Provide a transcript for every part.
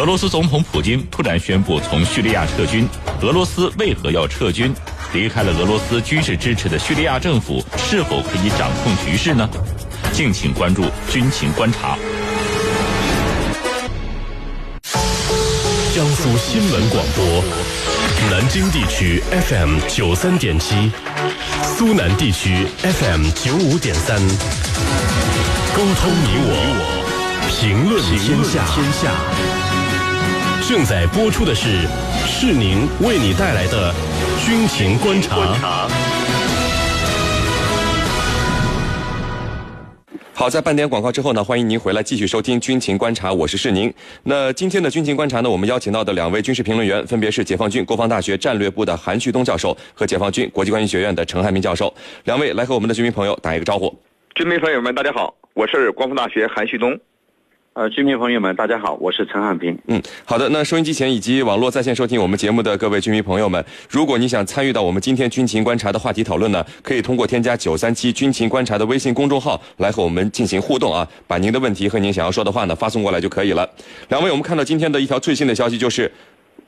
俄罗斯总统普京突然宣布从叙利亚撤军，俄罗斯为何要撤军？离开了俄罗斯军事支持的叙利亚政府是否可以掌控局势呢？敬请关注军情观察。江苏新闻广播，南京地区 FM 九三点七，苏南地区 FM 九五点三，沟通你我，评论天下。正在播出的是，是宁为你带来的军情观察。好，在半点广告之后呢，欢迎您回来继续收听军情观察，我是世宁。那今天的军情观察呢，我们邀请到的两位军事评论员，分别是解放军国防大学战略部的韩旭东教授和解放军国际关系学院的陈汉明教授。两位来和我们的军迷朋友打一个招呼。军迷朋友们，大家好，我是国防大学韩旭东。呃，军民朋友们，大家好，我是陈汉平。嗯，好的。那收音机前以及网络在线收听我们节目的各位军民朋友们，如果你想参与到我们今天军情观察的话题讨论呢，可以通过添加九三七军情观察的微信公众号来和我们进行互动啊，把您的问题和您想要说的话呢发送过来就可以了。两位，我们看到今天的一条最新的消息就是。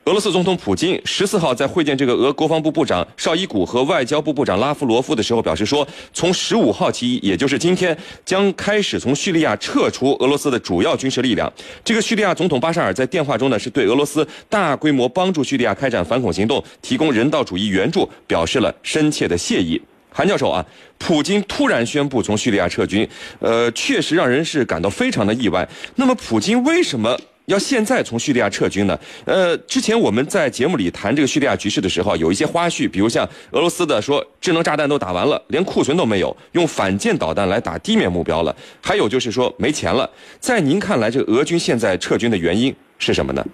俄罗斯总统普京十四号在会见这个俄国防部部长绍伊古和外交部部长拉夫罗夫的时候表示说，从十五号起，也就是今天，将开始从叙利亚撤出俄罗斯的主要军事力量。这个叙利亚总统巴沙尔在电话中呢，是对俄罗斯大规模帮助叙利亚开展反恐行动、提供人道主义援助表示了深切的谢意。韩教授啊，普京突然宣布从叙利亚撤军，呃，确实让人是感到非常的意外。那么，普京为什么？要现在从叙利亚撤军呢？呃，之前我们在节目里谈这个叙利亚局势的时候，有一些花絮，比如像俄罗斯的说智能炸弹都打完了，连库存都没有，用反舰导弹来打地面目标了。还有就是说没钱了。在您看来，这俄军现在撤军的原因是什么呢？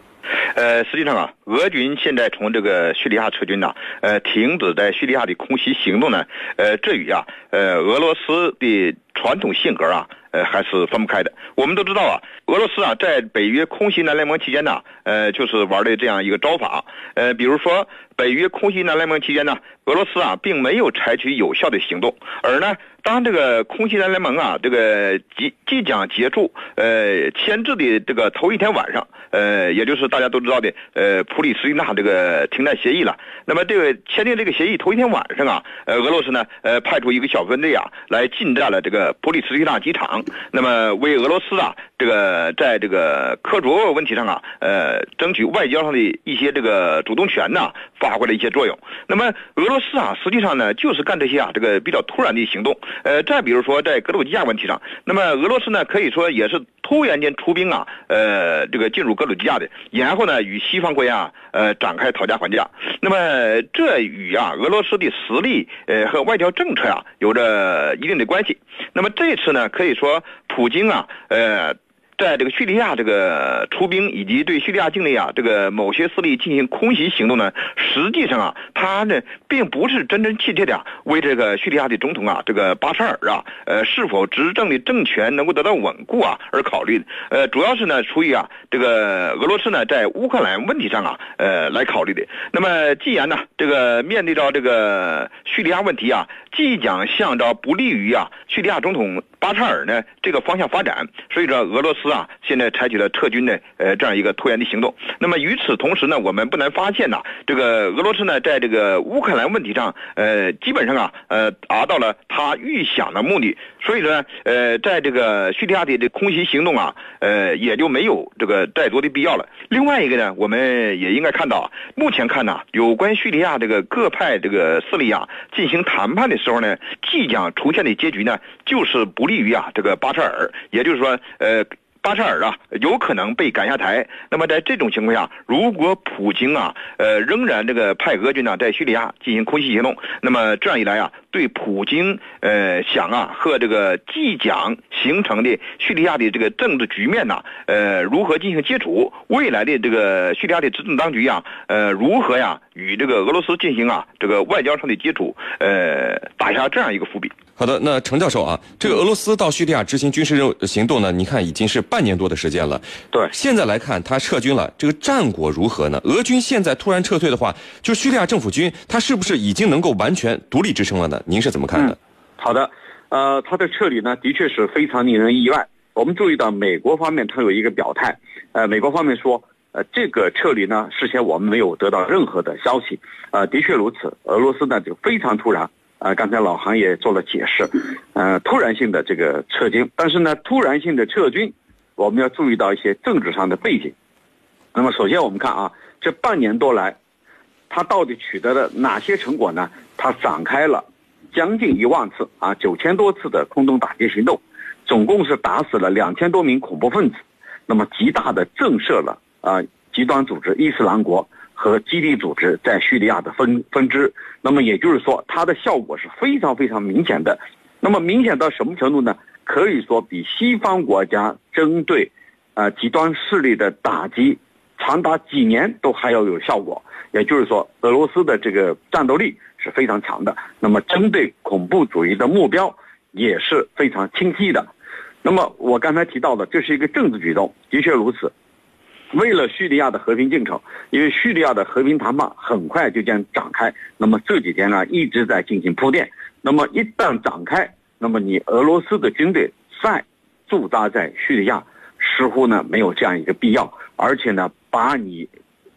呃，实际上啊，俄军现在从这个叙利亚撤军呢，呃，停止在叙利亚的空袭行动呢，呃，这与啊，呃，俄罗斯的传统性格啊。呃，还是分不开的。我们都知道啊，俄罗斯啊，在北约空袭南联盟期间呢，呃，就是玩的这样一个招法。呃，比如说北约空袭南联盟期间呢，俄罗斯啊，并没有采取有效的行动。而呢，当这个空袭南联盟啊，这个即即将结束，呃，签字的这个头一天晚上，呃，也就是大家都知道的，呃，普里斯蒂纳这个停战协议了。那么这个签订这个协议头一天晚上啊，呃，俄罗斯呢，呃，派出一个小分队啊，来进占了这个普里斯蒂纳机场。那么为俄罗斯啊，这个在这个科卓问题上啊，呃，争取外交上的一些这个主动权呢，发挥了一些作用。那么俄罗斯啊，实际上呢，就是干这些啊，这个比较突然的行动。呃，再比如说在格鲁吉亚问题上，那么俄罗斯呢，可以说也是突然间出兵啊，呃，这个进入格鲁吉亚的，然后呢，与西方国家呃展开讨价还价。那么这与啊俄罗斯的实力呃和外交政策啊有着一定的关系。那么这次呢，可以说。普京啊，呃。在这个叙利亚这个出兵以及对叙利亚境内啊这个某些势力进行空袭行动呢，实际上啊，他呢并不是真真切切的为这个叙利亚的总统啊这个巴沙尔啊呃是否执政的政权能够得到稳固啊而考虑，呃主要是呢出于啊这个俄罗斯呢在乌克兰问题上啊呃来考虑的。那么既然呢这个面对着这个叙利亚问题啊即将向着不利于啊叙利亚总统巴沙尔呢这个方向发展，所以说俄罗斯。啊，现在采取了撤军的呃这样一个拖延的行动。那么与此同时呢，我们不难发现呐，这个俄罗斯呢在这个乌克兰问题上，呃，基本上啊，呃，达到了他预想的目的。所以说，呃，在这个叙利亚的这空袭行动啊，呃，也就没有这个再多的必要了。另外一个呢，我们也应该看到，目前看呢，有关叙利亚这个各派这个势力啊进行谈判的时候呢，即将出现的结局呢，就是不利于啊这个巴沙尔，也就是说，呃。巴沙尔啊，有可能被赶下台。那么在这种情况下，如果普京啊，呃，仍然这个派俄军呢在叙利亚进行空袭行动，那么这样一来啊，对普京呃想啊和这个即将形成的叙利亚的这个政治局面呐，呃，如何进行接触？未来的这个叙利亚的执政当局呀，呃，如何呀与这个俄罗斯进行啊这个外交上的接触？呃，打下这样一个伏笔。好的，那程教授啊，这个俄罗斯到叙利亚执行军事任务行动呢？你看已经是半年多的时间了。对，现在来看他撤军了，这个战果如何呢？俄军现在突然撤退的话，就叙利亚政府军他是不是已经能够完全独立支撑了呢？您是怎么看的？好的，呃，他的撤离呢，的确是非常令人意外。我们注意到美国方面他有一个表态，呃，美国方面说。呃，这个撤离呢，事先我们没有得到任何的消息。呃，的确如此，俄罗斯呢就非常突然。呃，刚才老韩也做了解释，呃，突然性的这个撤军，但是呢，突然性的撤军，我们要注意到一些政治上的背景。那么，首先我们看啊，这半年多来，他到底取得了哪些成果呢？他展开了将近一万次啊，九千多次的空中打击行动，总共是打死了两千多名恐怖分子，那么极大的震慑了啊极端组织伊斯兰国。和基地组织在叙利亚的分分支，那么也就是说，它的效果是非常非常明显的。那么明显到什么程度呢？可以说比西方国家针对，呃极端势力的打击，长达几年都还要有效果。也就是说，俄罗斯的这个战斗力是非常强的。那么针对恐怖主义的目标也是非常清晰的。那么我刚才提到的，这是一个政治举动，的确如此。为了叙利亚的和平进程，因为叙利亚的和平谈判很快就将展开，那么这几天呢一直在进行铺垫。那么一旦展开，那么你俄罗斯的军队再驻扎在叙利亚，似乎呢没有这样一个必要，而且呢把你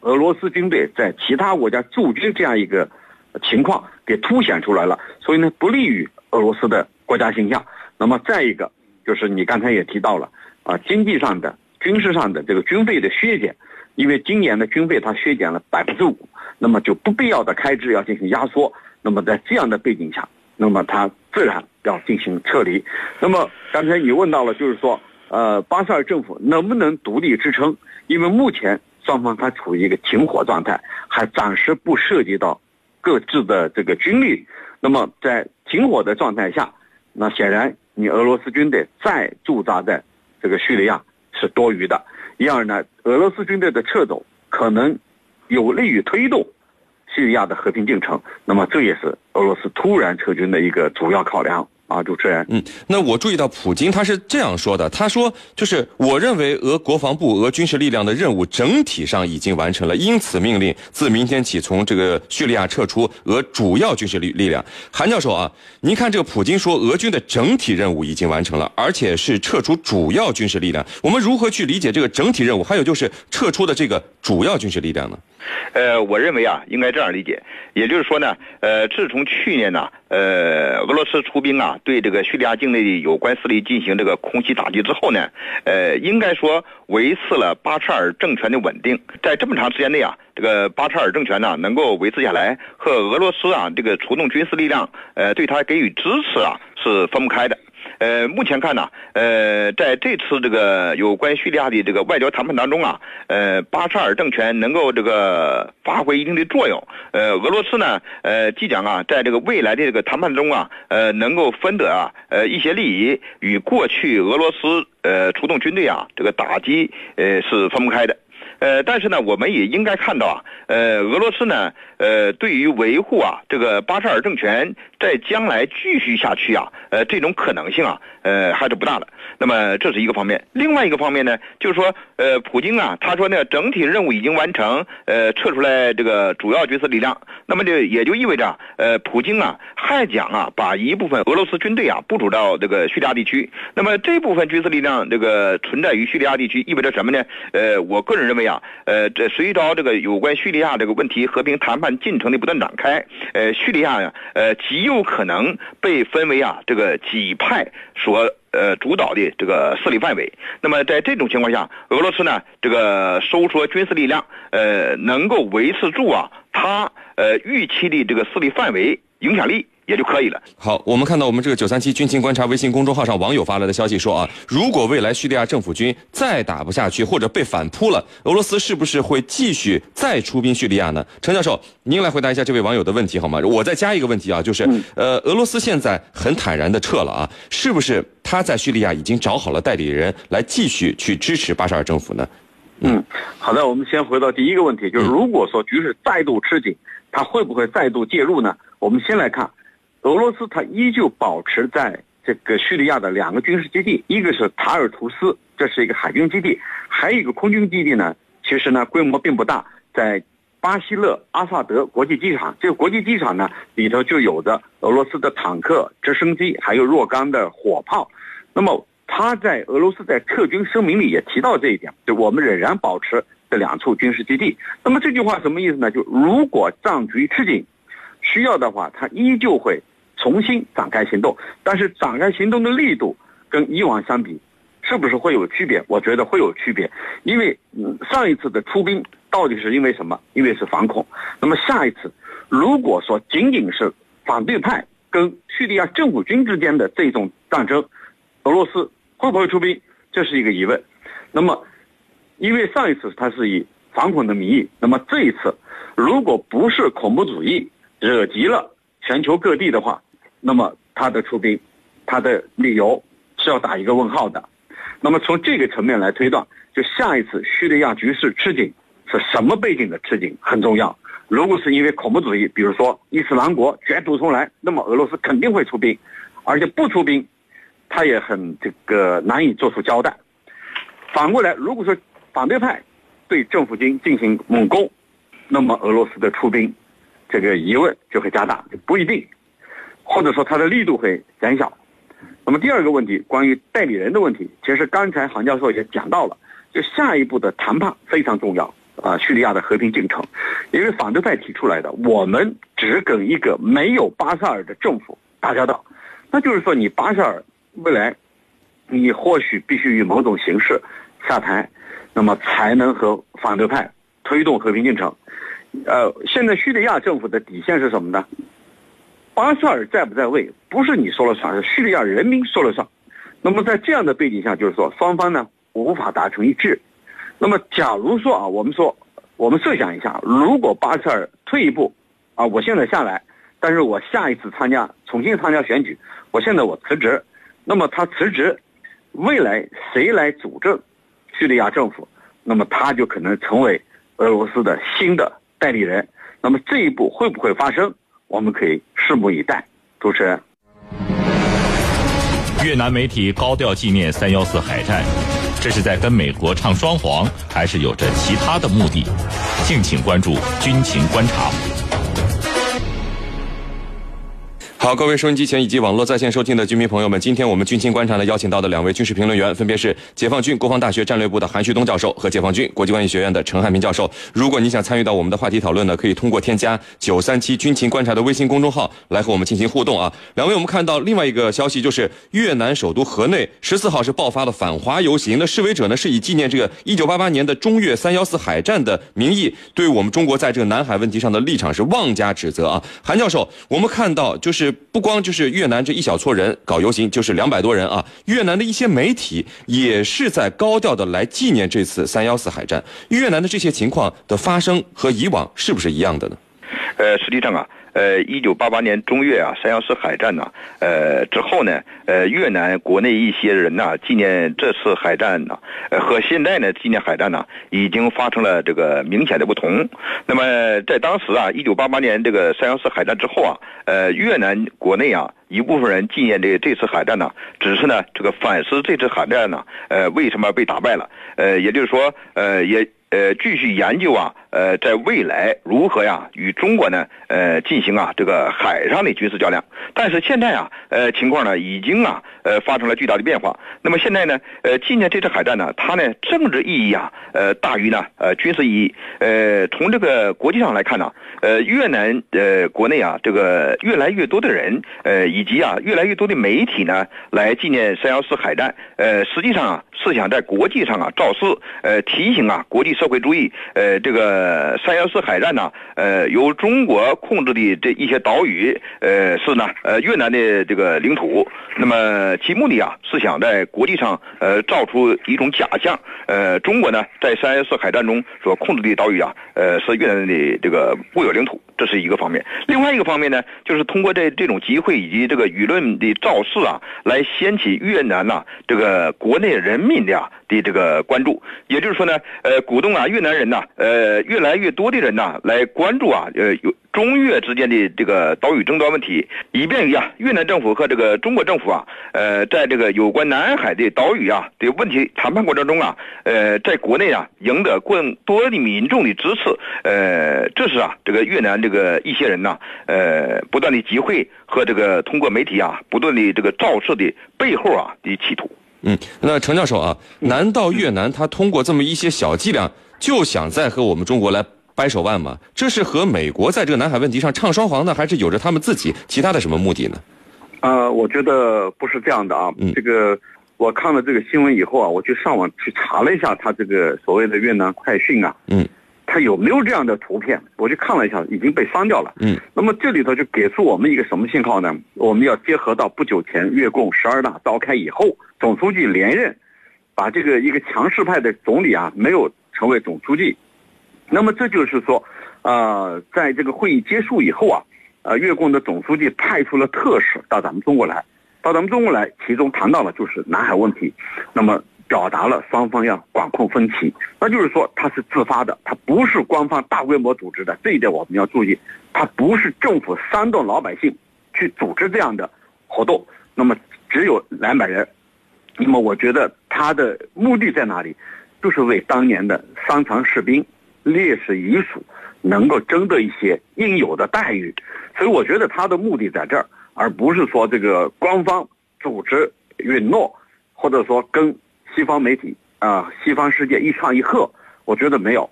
俄罗斯军队在其他国家驻军这样一个情况给凸显出来了，所以呢不利于俄罗斯的国家形象。那么再一个就是你刚才也提到了啊经济上的。军事上的这个军费的削减，因为今年的军费它削减了百分之五，那么就不必要的开支要进行压缩。那么在这样的背景下，那么它自然要进行撤离。那么刚才你问到了，就是说，呃，巴沙尔政府能不能独立支撑？因为目前双方还处于一个停火状态，还暂时不涉及到各自的这个军力。那么在停火的状态下，那显然你俄罗斯军队再驻扎在这个叙利亚。是多余的。因而呢，俄罗斯军队的撤走可能有利于推动叙利亚的和平进程。那么，这也是俄罗斯突然撤军的一个主要考量。啊，主持人，嗯，那我注意到普京他是这样说的，他说就是我认为俄国防部、俄军事力量的任务整体上已经完成了，因此命令自明天起从这个叙利亚撤出俄主要军事力力量。韩教授啊，您看这个普京说俄军的整体任务已经完成了，而且是撤出主要军事力量，我们如何去理解这个整体任务？还有就是撤出的这个主要军事力量呢？呃，我认为啊，应该这样理解，也就是说呢，呃，自从去年呢，呃，俄罗斯出兵啊，对这个叙利亚境内的有关势力进行这个空袭打击之后呢，呃，应该说维持了巴沙尔政权的稳定。在这么长时间内啊，这个巴沙尔政权呢，能够维持下来，和俄罗斯啊这个出动军事力量，呃，对他给予支持啊，是分不开的。呃，目前看呢，呃，在这次这个有关叙利亚的这个外交谈判当中啊，呃，巴沙尔政权能够这个发挥一定的作用。呃，俄罗斯呢，呃，即将啊，在这个未来的这个谈判中啊，呃，能够分得啊，呃，一些利益，与过去俄罗斯呃出动军队啊，这个打击呃是分不开的。呃，但是呢，我们也应该看到啊，呃，俄罗斯呢，呃，对于维护啊这个巴沙尔政权在将来继续下去啊，呃，这种可能性啊，呃，还是不大的。那么这是一个方面，另外一个方面呢，就是说，呃，普京啊，他说呢，整体任务已经完成，呃，撤出来这个主要军事力量，那么就也就意味着，呃，普京啊，还将啊，把一部分俄罗斯军队啊部署到这个叙利亚地区。那么这部分军事力量这个存在于叙利亚地区，意味着什么呢？呃，我个人认为啊。呃，这随着这个有关叙利亚这个问题和平谈判进程的不断展开，呃，叙利亚呀，呃，极有可能被分为啊这个几派所呃主导的这个势力范围。那么在这种情况下，俄罗斯呢这个收缩军事力量，呃，能够维持住啊它呃预期的这个势力范围影响力。也就可以了。好，我们看到我们这个九三七军情观察微信公众号上网友发来的消息说啊，如果未来叙利亚政府军再打不下去或者被反扑了，俄罗斯是不是会继续再出兵叙利亚呢？陈教授，您来回答一下这位网友的问题好吗？我再加一个问题啊，就是呃，俄罗斯现在很坦然的撤了啊，是不是他在叙利亚已经找好了代理人来继续去支持巴沙尔政府呢？嗯，好的，我们先回到第一个问题，就是如果说局势再度吃紧，他会不会再度介入呢？我们先来看。俄罗斯它依旧保持在这个叙利亚的两个军事基地，一个是塔尔图斯，这是一个海军基地，还有一个空军基地呢。其实呢，规模并不大，在巴西勒阿萨德国际机场。这个国际机场呢，里头就有着俄罗斯的坦克、直升机，还有若干的火炮。那么，他在俄罗斯在撤军声明里也提到这一点，就我们仍然保持这两处军事基地。那么这句话什么意思呢？就如果战局吃紧，需要的话，他依旧会重新展开行动。但是展开行动的力度跟以往相比，是不是会有区别？我觉得会有区别，因为上一次的出兵到底是因为什么？因为是反恐。那么下一次，如果说仅仅是反对派跟叙利亚政府军之间的这种战争，俄罗斯会不会出兵？这是一个疑问。那么，因为上一次他是以反恐的名义，那么这一次，如果不是恐怖主义惹急了全球各地的话，那么他的出兵，他的理由是要打一个问号的。那么从这个层面来推断，就下一次叙利亚局势吃紧是什么背景的吃紧很重要。如果是因为恐怖主义，比如说伊斯兰国卷土重来，那么俄罗斯肯定会出兵，而且不出兵，他也很这个难以做出交代。反过来，如果说反对派对政府军进行猛攻，那么俄罗斯的出兵，这个疑问就会加大，不一定，或者说它的力度会减小。那么第二个问题，关于代理人的问题，其实刚才韩教授也讲到了，就下一步的谈判非常重要啊，叙利亚的和平进程，因为反对派提出来的，我们只跟一个没有巴沙尔的政府打交道，那就是说你巴沙尔未来，你或许必须以某种形式。下台，那么才能和反对派推动和平进程。呃，现在叙利亚政府的底线是什么呢？巴沙尔在不在位，不是你说了算，是叙利亚人民说了算。那么在这样的背景下，就是说双方呢无法达成一致。那么假如说啊，我们说，我们设想一下，如果巴沙尔退一步，啊，我现在下来，但是我下一次参加重新参加选举，我现在我辞职，那么他辞职，未来谁来主政？叙利亚政府，那么他就可能成为俄罗斯的新的代理人。那么这一步会不会发生？我们可以拭目以待。主持人，越南媒体高调纪念三幺四海战，这是在跟美国唱双簧，还是有着其他的目的？敬请关注军情观察。好，各位收音机前以及网络在线收听的军迷朋友们，今天我们军情观察呢邀请到的两位军事评论员，分别是解放军国防大学战略部的韩旭东教授和解放军国际关系学院的陈汉平教授。如果你想参与到我们的话题讨论呢，可以通过添加九三七军情观察的微信公众号来和我们进行互动啊。两位，我们看到另外一个消息，就是越南首都河内十四号是爆发了反华游行，那示威者呢是以纪念这个一九八八年的中越三幺四海战的名义，对我们中国在这个南海问题上的立场是妄加指责啊。韩教授，我们看到就是。不光就是越南这一小撮人搞游行，就是两百多人啊。越南的一些媒体也是在高调的来纪念这次三幺四海战。越南的这些情况的发生和以往是不是一样的呢？呃，实际上啊。呃，一九八八年中越啊三幺四海战呢，呃之后呢，呃越南国内一些人呢纪念这次海战呢，呃和现在呢纪念海战呢已经发生了这个明显的不同。那么在当时啊，一九八八年这个三幺四海战之后啊，呃越南国内啊一部分人纪念这这次海战呢，只是呢这个反思这次海战呢，呃为什么被打败了？呃也就是说，呃也。呃，继续研究啊，呃，在未来如何呀与中国呢，呃，进行啊这个海上的军事较量。但是现在啊，呃，情况呢已经啊，呃，发生了巨大的变化。那么现在呢，呃，今年这次海战呢，它呢政治意义啊，呃，大于呢，呃，军事意义。呃，从这个国际上来看呢，呃，越南呃国内啊，这个越来越多的人，呃，以及啊越来越多的媒体呢，来纪念三幺四海战。呃，实际上啊，是想在国际上啊造势，呃，提醒啊国际。社会主义，呃，这个三幺四海战呢，呃，由中国控制的这一些岛屿，呃，是呢，呃，越南的这个领土。那么其目的啊，是想在国际上，呃，造出一种假象，呃，中国呢，在三幺四海战中所控制的岛屿啊，呃，是越南的这个固有领土，这是一个方面。另外一个方面呢，就是通过这这种集会以及这个舆论的造势啊，来掀起越南呐这个国内人民的的这个关注。也就是说呢，呃，鼓动。啊，越南人呐，呃，越来越多的人呐，来关注啊，呃，中越之间的这个岛屿争端问题，以便于啊，越南政府和这个中国政府啊，呃，在这个有关南海的岛屿啊的问题谈判过程中啊，呃，在国内啊，赢得更多的民众的支持，呃，这是啊，这个越南这个一些人呐，呃，不断的集会和这个通过媒体啊，不断的这个造势的背后啊的企图。嗯，那程教授啊，难道越南他通过这么一些小伎俩？就想再和我们中国来掰手腕吗？这是和美国在这个南海问题上唱双簧呢，还是有着他们自己其他的什么目的呢？呃，我觉得不是这样的啊。嗯这个我看了这个新闻以后啊，我去上网去查了一下他这个所谓的越南快讯啊，嗯，他有没有这样的图片？我去看了一下，已经被删掉了。嗯，那么这里头就给出我们一个什么信号呢？我们要结合到不久前越共十二大召开以后，总书记连任，把这个一个强势派的总理啊没有成为总书记，那么这就是说，呃，在这个会议结束以后啊，呃，越共的总书记派出了特使到咱们中国来，到咱们中国来，其中谈到了就是南海问题，那么表达了双方要管控分歧，那就是说他是自发的，他不是官方大规模组织的，这一点我们要注意，他不是政府煽动老百姓去组织这样的活动，那么只有两百人，那么我觉得他的目的在哪里？就是为当年的伤残士兵、烈士遗属能够争得一些应有的待遇，所以我觉得他的目的在这儿，而不是说这个官方组织允诺，或者说跟西方媒体啊、西方世界一唱一和，我觉得没有。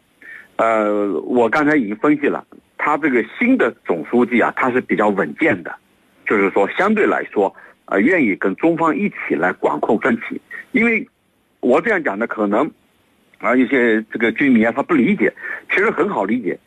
呃，我刚才已经分析了，他这个新的总书记啊，他是比较稳健的，就是说相对来说，呃，愿意跟中方一起来管控分歧，因为我这样讲呢，可能啊一些这个居民啊他不理解，其实很好理解，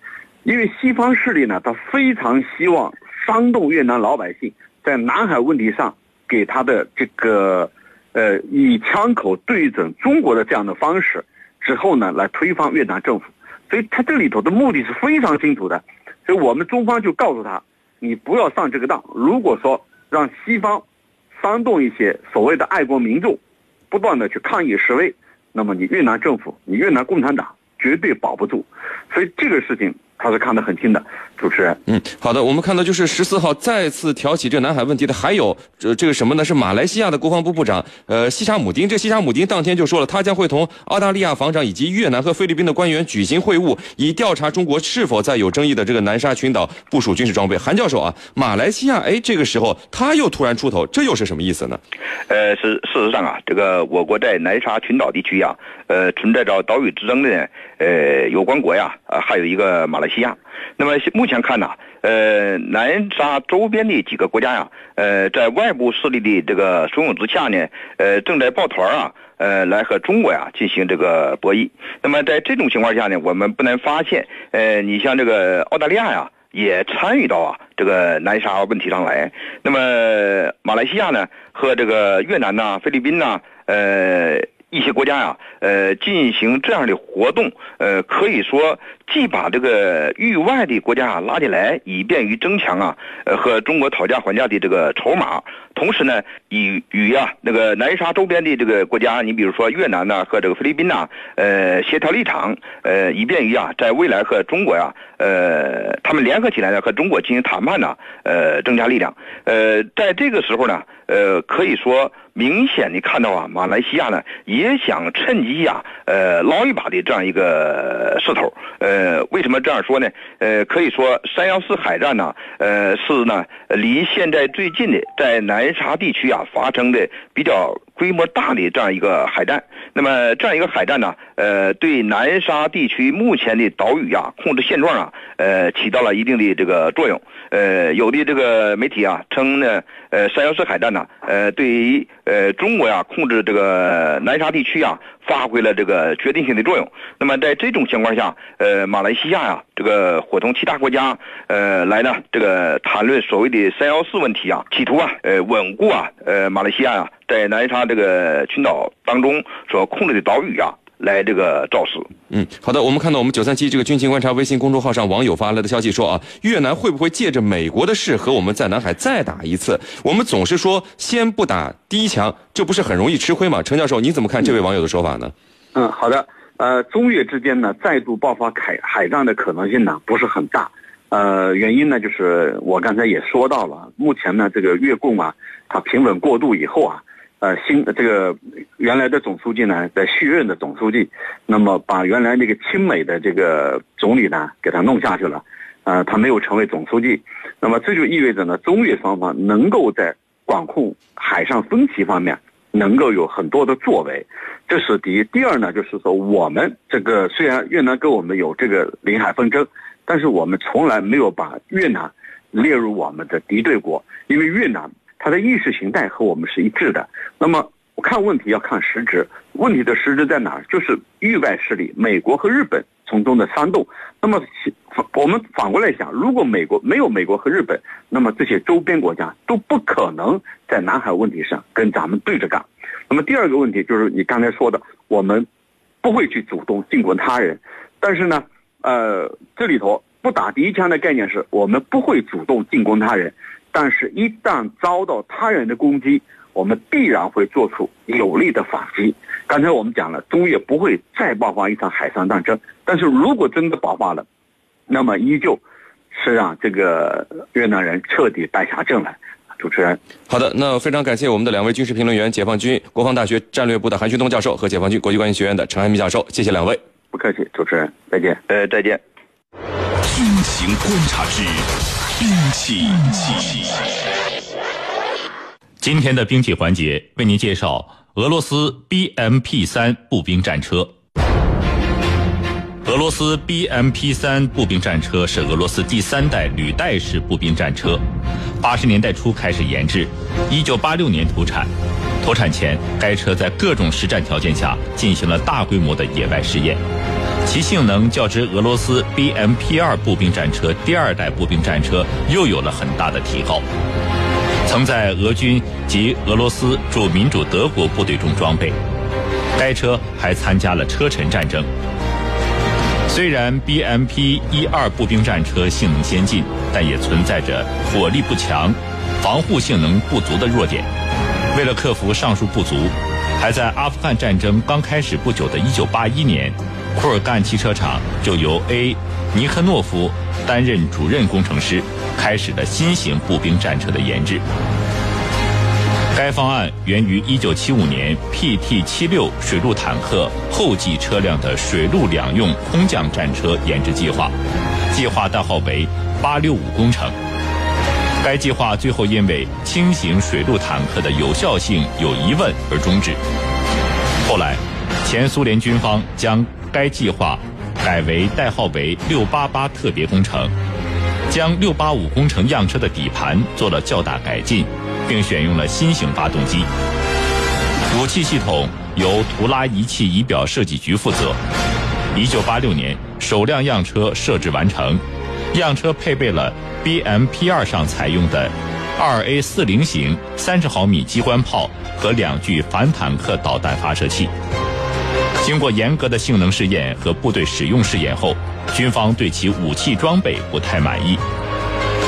因为西方势力呢，他非常希望煽动越南老百姓在南海问题上给他的这个呃以枪口对准中国的这样的方式，之后呢来推翻越南政府，所以他这里头的目的是非常清楚的，所以我们中方就告诉他，你不要上这个当。如果说让西方煽动一些所谓的爱国民众，不断的去抗议示威，那么你越南政府，你越南共产党绝对保不住。所以这个事情他是看得很清的，主持人。嗯，好的，我们看到就是十四号再次挑起这南海问题的，还有这这个什么呢？是马来西亚的国防部部长呃西沙姆丁。这西沙姆丁当天就说了，他将会同澳大利亚防长以及越南和菲律宾的官员举行会晤，以调查中国是否在有争议的这个南沙群岛部署军事装备。韩教授啊，马来西亚哎，这个时候他又突然出头，这又是什么意思呢？呃，是事实上啊，这个我国在南沙群岛地区呀、呃，存在着岛屿之争的呢，呃，有关国呀，呃，还有一个马来西亚。西亚那么目前看呢，呃，南沙周边的几个国家呀，呃，在外部势力的这个怂恿之下呢，呃，正在抱团啊，呃，来和中国呀进行这个博弈。那么在这种情况下呢，我们不难发现，呃，你像这个澳大利亚呀。也参与到啊这个南沙问题上来。那么马来西亚呢和这个越南呐、菲律宾呐、呃一些国家呀、呃进行这样的活动，呃可以说既把这个域外的国家啊拉进来，以便于增强啊呃和中国讨价还价的这个筹码，同时呢与与啊那个南沙周边的这个国家，你比如说越南呐、和这个菲律宾呐、呃协调立场，呃以便于啊在未来和中国呀、呃他们联合起来呢和中国进行谈判呢，呃增加力量，呃在这个时候呢，呃可以说明显的看到啊马来西亚呢也想趁机呀、呃捞一把的这样一个势头，呃呃为什么这样说呢？呃可以说三幺四海战呢，呃是呢离现在最近的在南沙地区啊发生的比较规模大的这样一个海战。那么这样一个海战呢，呃，对南沙地区目前的岛屿啊控制现状啊，呃，起到了一定的这个作用。呃，有的这个媒体啊称呢，呃，三幺四海战呢，呃，对于呃中国呀控制这个南沙地区啊，发挥了这个决定性的作用。那么在这种情况下，呃，马来西亚呀，这个伙同其他国家，呃，来呢这个谈论所谓的三幺四问题啊，企图啊，呃，稳固啊，呃，马来西亚呀、在南沙这个群岛当中所控制的岛屿啊，来这个肇事。嗯，好的，我们看到我们九三七这个军情观察微信公众号上网友发来的消息说啊，越南会不会借着美国的事和我们在南海再打一次？我们总是说先不打第一枪，这不是很容易吃亏吗？陈教授，你怎么看这位网友的说法呢？嗯，好的。呃，中越之间呢再度爆发海海战的可能性呢不是很大。呃，原因呢就是我刚才也说到了，目前呢这个越共啊，它平稳过渡以后啊，呃新这个原来的总书记呢在续任的总书记，那么把原来那个亲美的这个总理呢给他弄下去了，呃，他没有成为总书记，那么这就意味着呢中越双方能够在管控海上分歧方面能够有很多的作为，这是第一。第二呢，就是说我们这个虽然越南跟我们有这个领海纷争，但是我们从来没有把越南列入我们的敌对国，因为越南它的意识形态和我们是一致的。那么看问题要看实质，问题的实质在哪儿？就是域外势力，美国和日本从中的煽动。那么我们反过来想，如果美国没有美国和日本，那么这些周边国家都不可能在南海问题上跟咱们对着干。那么第二个问题就是你刚才说的，我们不会去主动进攻他人，但是呢，呃，这里头不打第一枪的概念是我们不会主动进攻他人，但是一旦遭到他人的攻击。我们必然会做出有力的反击。刚才我们讲了，中越不会再爆发一场海上战争，但是如果真的爆发了，那么依旧是让这个越南人彻底败下阵来。主持人，好的，那非常感谢我们的两位军事评论员，解放军国防大学战略部的韩旭东教授和解放军国际关系学院的陈汉民教授，谢谢两位。不客气，主持人，再见。呃，再见。军情观察之兵器。今天的兵器环节为您介绍俄罗斯 BMP 三步兵战车。俄罗斯 BMP 三步兵战车是俄罗斯第三代履带式步兵战车，八十年代初开始研制，一九八六年投产。投产前，该车在各种实战条件下进行了大规模的野外试验，其性能较之俄罗斯 BMP 二步兵战车第二代步兵战车又有了很大的提高。曾在俄军及俄罗斯驻民主德国部队中装备，该车还参加了车臣战争。虽然 BMP 一二步兵战车性能先进，但也存在着火力不强、防护性能不足的弱点。为了克服上述不足，还在阿富汗战争刚开始不久的1981年，库尔干汽车厂就由 A 尼科诺夫担任主任工程师。开始了新型步兵战车的研制。该方案源于1975年 PT-76 水陆坦克后继车辆的水陆两用空降战车研制计划，计划代号为“八六五工程”。该计划最后因为轻型水陆坦克的有效性有疑问而终止。后来，前苏联军方将该计划改为代号为“六八八”特别工程。将六八五工程样车的底盘做了较大改进，并选用了新型发动机。武器系统由图拉仪器仪表设计局负责。一九八六年，首辆样车设置完成，样车配备了 BMP 二上采用的二 A 四零型三十毫米机关炮和两具反坦克导弹发射器。经过严格的性能试验和部队使用试验后，军方对其武器装备不太满意。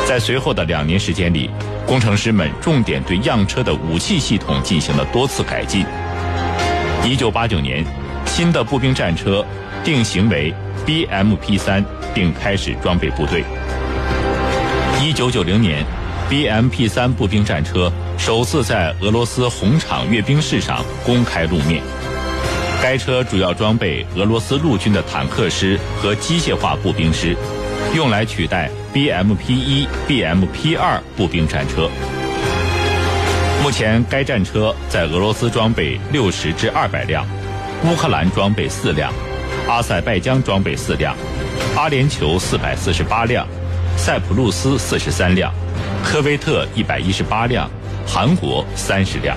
在随后的两年时间里，工程师们重点对样车的武器系统进行了多次改进。一九八九年，新的步兵战车定型为 BMP 三，并开始装备部队。一九九零年，BMP 三步兵战车首次在俄罗斯红场阅兵式上公开露面。该车主要装备俄罗斯陆军的坦克师和机械化步兵师，用来取代 BMP 一、BMP 二步兵战车。目前，该战车在俄罗斯装备六十至二百辆，乌克兰装备四辆，阿塞拜疆装备四辆，阿联酋四百四十八辆，塞浦路斯四十三辆，科威特一百一十八辆，韩国三十辆。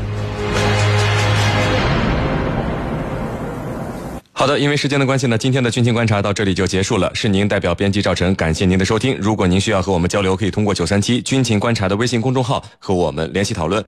好的，因为时间的关系呢，今天的军情观察到这里就结束了。是您代表编辑赵晨，感谢您的收听。如果您需要和我们交流，可以通过九三七军情观察的微信公众号和我们联系讨论。